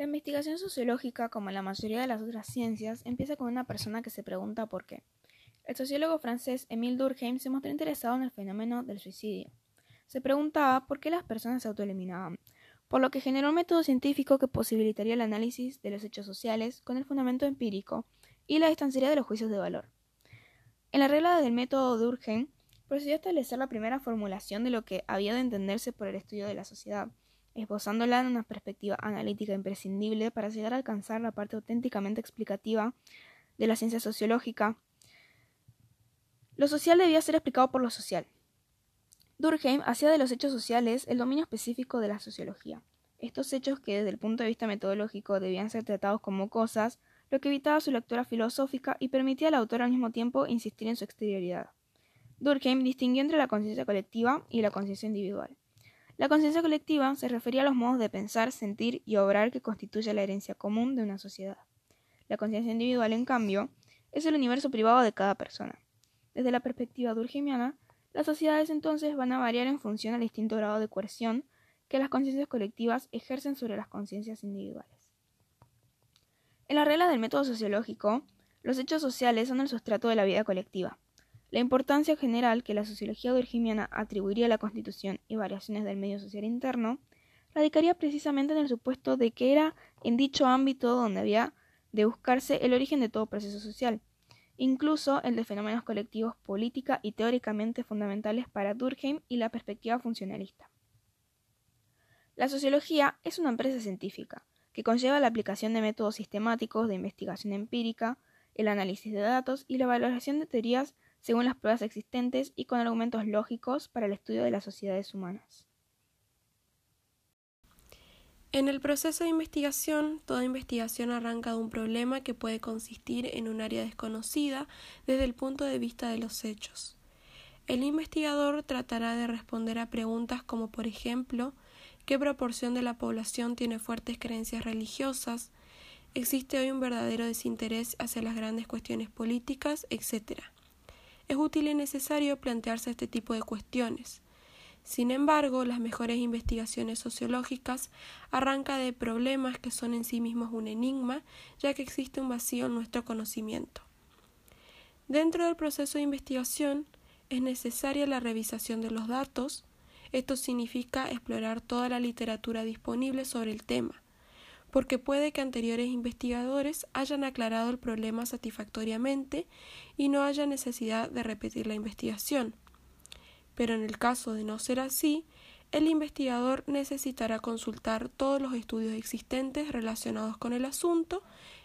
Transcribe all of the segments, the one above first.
La investigación sociológica, como la mayoría de las otras ciencias, empieza con una persona que se pregunta por qué. El sociólogo francés Émile Durkheim se mostró interesado en el fenómeno del suicidio. Se preguntaba por qué las personas se autoeliminaban, por lo que generó un método científico que posibilitaría el análisis de los hechos sociales con el fundamento empírico y la distanciaría de los juicios de valor. En la regla del método Durkheim, procedió a establecer la primera formulación de lo que había de entenderse por el estudio de la sociedad, esbozándola en una perspectiva analítica imprescindible para llegar a alcanzar la parte auténticamente explicativa de la ciencia sociológica. Lo social debía ser explicado por lo social. Durkheim hacía de los hechos sociales el dominio específico de la sociología. Estos hechos que desde el punto de vista metodológico debían ser tratados como cosas, lo que evitaba su lectura filosófica y permitía al autor al mismo tiempo insistir en su exterioridad. Durkheim distinguió entre la conciencia colectiva y la conciencia individual. La conciencia colectiva se refería a los modos de pensar, sentir y obrar que constituye la herencia común de una sociedad. La conciencia individual, en cambio, es el universo privado de cada persona. Desde la perspectiva durkheimiana, las sociedades entonces van a variar en función al distinto grado de coerción que las conciencias colectivas ejercen sobre las conciencias individuales. En la regla del método sociológico, los hechos sociales son el sustrato de la vida colectiva. La importancia general que la sociología durkheimiana atribuiría a la constitución y variaciones del medio social interno radicaría precisamente en el supuesto de que era en dicho ámbito donde había de buscarse el origen de todo proceso social, incluso el de fenómenos colectivos política y teóricamente fundamentales para Durkheim y la perspectiva funcionalista. La sociología es una empresa científica que conlleva la aplicación de métodos sistemáticos de investigación empírica, el análisis de datos y la valoración de teorías según las pruebas existentes y con argumentos lógicos para el estudio de las sociedades humanas. En el proceso de investigación, toda investigación arranca de un problema que puede consistir en un área desconocida desde el punto de vista de los hechos. El investigador tratará de responder a preguntas como, por ejemplo, ¿qué proporción de la población tiene fuertes creencias religiosas? ¿Existe hoy un verdadero desinterés hacia las grandes cuestiones políticas? etcétera es útil y necesario plantearse este tipo de cuestiones. Sin embargo, las mejores investigaciones sociológicas arrancan de problemas que son en sí mismos un enigma, ya que existe un vacío en nuestro conocimiento. Dentro del proceso de investigación es necesaria la revisación de los datos. Esto significa explorar toda la literatura disponible sobre el tema, porque puede que anteriores investigadores hayan aclarado el problema satisfactoriamente y no haya necesidad de repetir la investigación. Pero en el caso de no ser así, el investigador necesitará consultar todos los estudios existentes relacionados con el asunto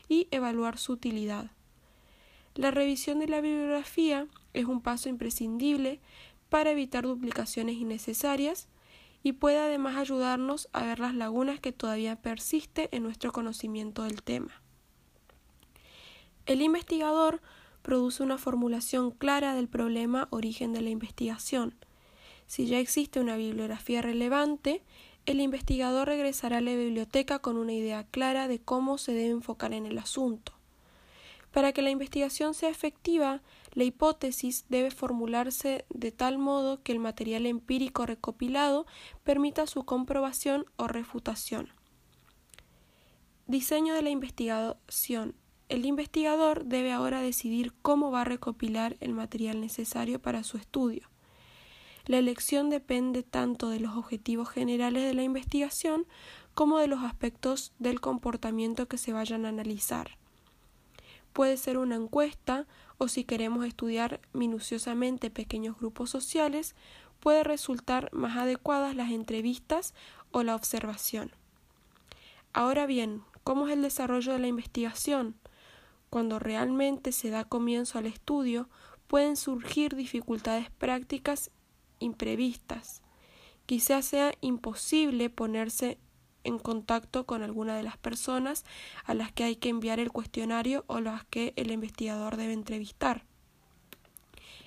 y evaluar su utilidad. La revisión de la bibliografía es un paso imprescindible para evitar duplicaciones innecesarias y puede además ayudarnos a ver las lagunas que todavía persiste en nuestro conocimiento del tema. El investigador produce una formulación clara del problema origen de la investigación. Si ya existe una bibliografía relevante, el investigador regresará a la biblioteca con una idea clara de cómo se debe enfocar en el asunto. Para que la investigación sea efectiva, la hipótesis debe formularse de tal modo que el material empírico recopilado permita su comprobación o refutación. Diseño de la investigación. El investigador debe ahora decidir cómo va a recopilar el material necesario para su estudio. La elección depende tanto de los objetivos generales de la investigación como de los aspectos del comportamiento que se vayan a analizar. Puede ser una encuesta o si queremos estudiar minuciosamente pequeños grupos sociales, puede resultar más adecuadas las entrevistas o la observación. Ahora bien, ¿cómo es el desarrollo de la investigación? Cuando realmente se da comienzo al estudio, pueden surgir dificultades prácticas imprevistas. Quizás sea imposible ponerse en contacto con alguna de las personas a las que hay que enviar el cuestionario o las que el investigador debe entrevistar.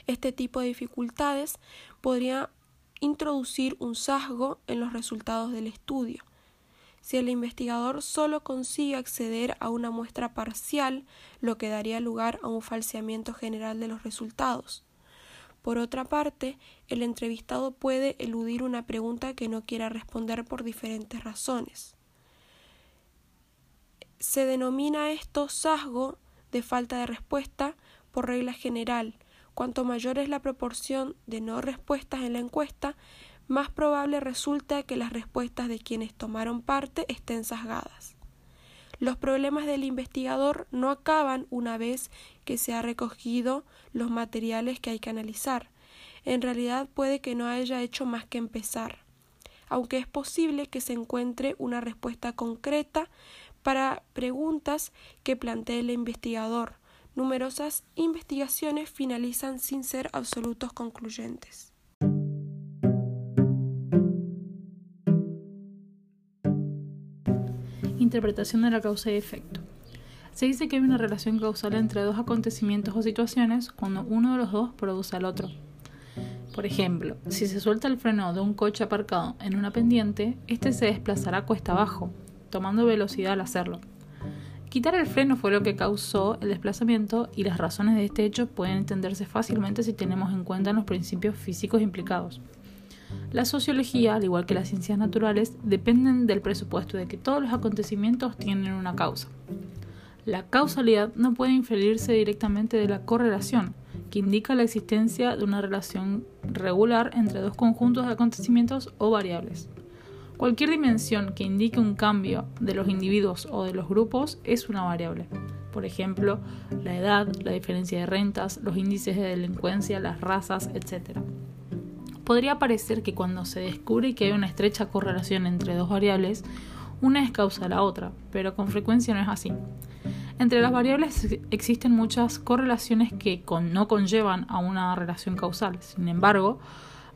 Este tipo de dificultades podría introducir un sesgo en los resultados del estudio. Si el investigador solo consigue acceder a una muestra parcial, lo que daría lugar a un falseamiento general de los resultados. Por otra parte, el entrevistado puede eludir una pregunta que no quiera responder por diferentes razones. Se denomina esto sesgo de falta de respuesta por regla general. Cuanto mayor es la proporción de no respuestas en la encuesta, más probable resulta que las respuestas de quienes tomaron parte estén sesgadas. Los problemas del investigador no acaban una vez que se ha recogido los materiales que hay que analizar. En realidad puede que no haya hecho más que empezar, aunque es posible que se encuentre una respuesta concreta para preguntas que plantee el investigador. Numerosas investigaciones finalizan sin ser absolutos concluyentes. Interpretación de la causa y efecto. Se dice que hay una relación causal entre dos acontecimientos o situaciones cuando uno de los dos produce al otro. Por ejemplo, si se suelta el freno de un coche aparcado en una pendiente, este se desplazará cuesta abajo, tomando velocidad al hacerlo. Quitar el freno fue lo que causó el desplazamiento y las razones de este hecho pueden entenderse fácilmente si tenemos en cuenta los principios físicos implicados. La sociología, al igual que las ciencias naturales, dependen del presupuesto de que todos los acontecimientos tienen una causa. La causalidad no puede inferirse directamente de la correlación, que indica la existencia de una relación regular entre dos conjuntos de acontecimientos o variables. Cualquier dimensión que indique un cambio de los individuos o de los grupos es una variable. Por ejemplo, la edad, la diferencia de rentas, los índices de delincuencia, las razas, etc. Podría parecer que cuando se descubre que hay una estrecha correlación entre dos variables, una es causa de la otra, pero con frecuencia no es así. Entre las variables existen muchas correlaciones que no conllevan a una relación causal. Sin embargo,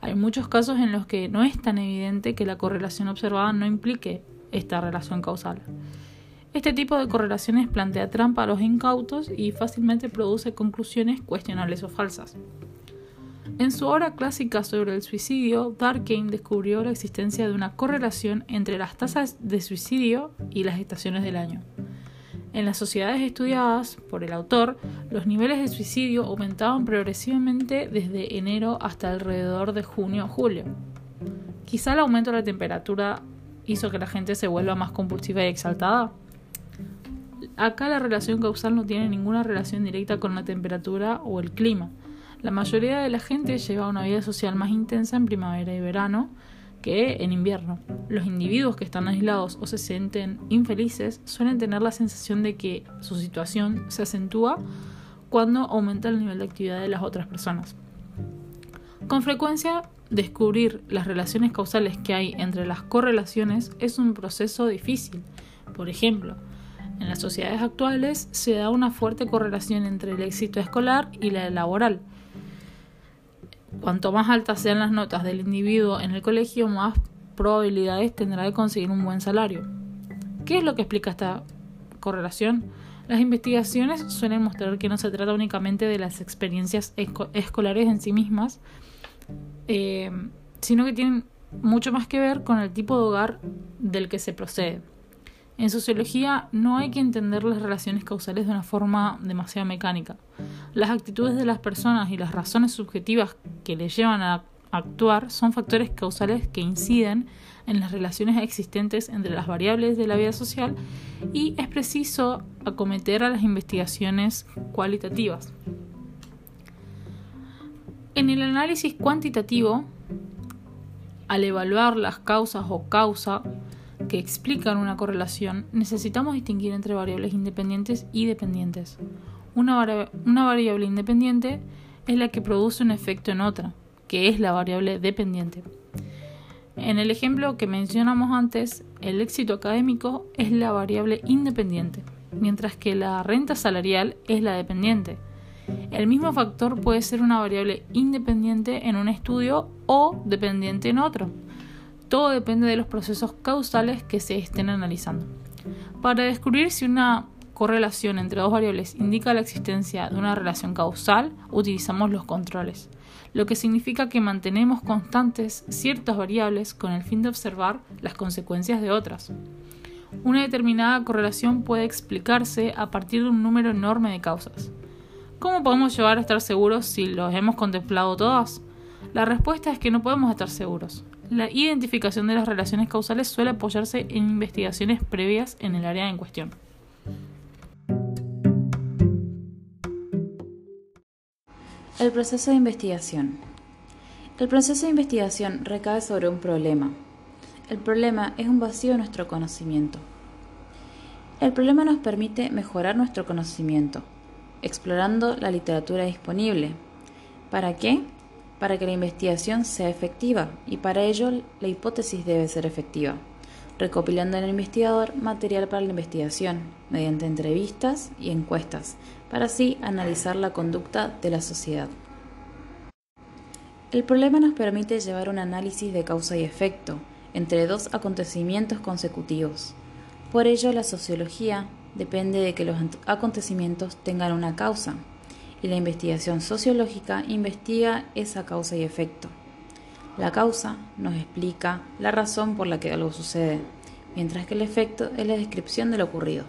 hay muchos casos en los que no es tan evidente que la correlación observada no implique esta relación causal. Este tipo de correlaciones plantea trampa a los incautos y fácilmente produce conclusiones cuestionables o falsas. En su obra clásica sobre el suicidio, Durkheim descubrió la existencia de una correlación entre las tasas de suicidio y las estaciones del año. En las sociedades estudiadas por el autor, los niveles de suicidio aumentaban progresivamente desde enero hasta alrededor de junio o julio. Quizá el aumento de la temperatura hizo que la gente se vuelva más compulsiva y exaltada. Acá la relación causal no tiene ninguna relación directa con la temperatura o el clima, la mayoría de la gente lleva una vida social más intensa en primavera y verano que en invierno. Los individuos que están aislados o se sienten infelices suelen tener la sensación de que su situación se acentúa cuando aumenta el nivel de actividad de las otras personas. Con frecuencia, descubrir las relaciones causales que hay entre las correlaciones es un proceso difícil. Por ejemplo, en las sociedades actuales se da una fuerte correlación entre el éxito escolar y la laboral, Cuanto más altas sean las notas del individuo en el colegio, más probabilidades tendrá de conseguir un buen salario. ¿Qué es lo que explica esta correlación? Las investigaciones suelen mostrar que no se trata únicamente de las experiencias escolares en sí mismas, eh, sino que tienen mucho más que ver con el tipo de hogar del que se procede. En sociología no hay que entender las relaciones causales de una forma demasiado mecánica. Las actitudes de las personas y las razones subjetivas que les llevan a actuar son factores causales que inciden en las relaciones existentes entre las variables de la vida social y es preciso acometer a las investigaciones cualitativas. En el análisis cuantitativo, al evaluar las causas o causa que explican una correlación, necesitamos distinguir entre variables independientes y dependientes. Una, una, variable independiente es la que produce un efecto en otra, que es la variable dependiente. En el ejemplo que mencionamos antes, el éxito académico es la variable independiente, mientras que la renta salarial es la dependiente. El mismo factor puede ser una variable independiente en un estudio o dependiente en otro. Todo depende de los procesos causales que se estén analizando. Para descubrir si una correlación entre dos variables indica la existencia de una relación causal, utilizamos los controles, lo que significa que mantenemos constantes ciertas variables con el fin de observar las consecuencias de otras. Una determinada correlación puede explicarse a partir de un número enorme de causas. ¿Cómo podemos llegar a estar seguros si los hemos contemplado todas? La respuesta es que no podemos estar seguros la identificación de las relaciones causales suele apoyarse en investigaciones previas en el área en cuestión. El proceso de investigación. El proceso de investigación recae sobre un problema. El problema es un vacío en nuestro conocimiento. El problema nos permite mejorar nuestro conocimiento, explorando la literatura disponible. ¿Para qué? Para que la investigación sea efectiva y para ello la hipótesis debe ser efectiva, recopilando en el investigador material para la investigación mediante entrevistas y encuestas, para así analizar la conducta de la sociedad. El problema nos permite llevar un análisis de causa y efecto entre dos acontecimientos consecutivos. Por ello, la sociología depende de que los acontecimientos tengan una causa y la investigación sociológica investiga esa causa y efecto. La causa nos explica la razón por la que algo sucede, mientras que el efecto es la descripción de lo ocurrido.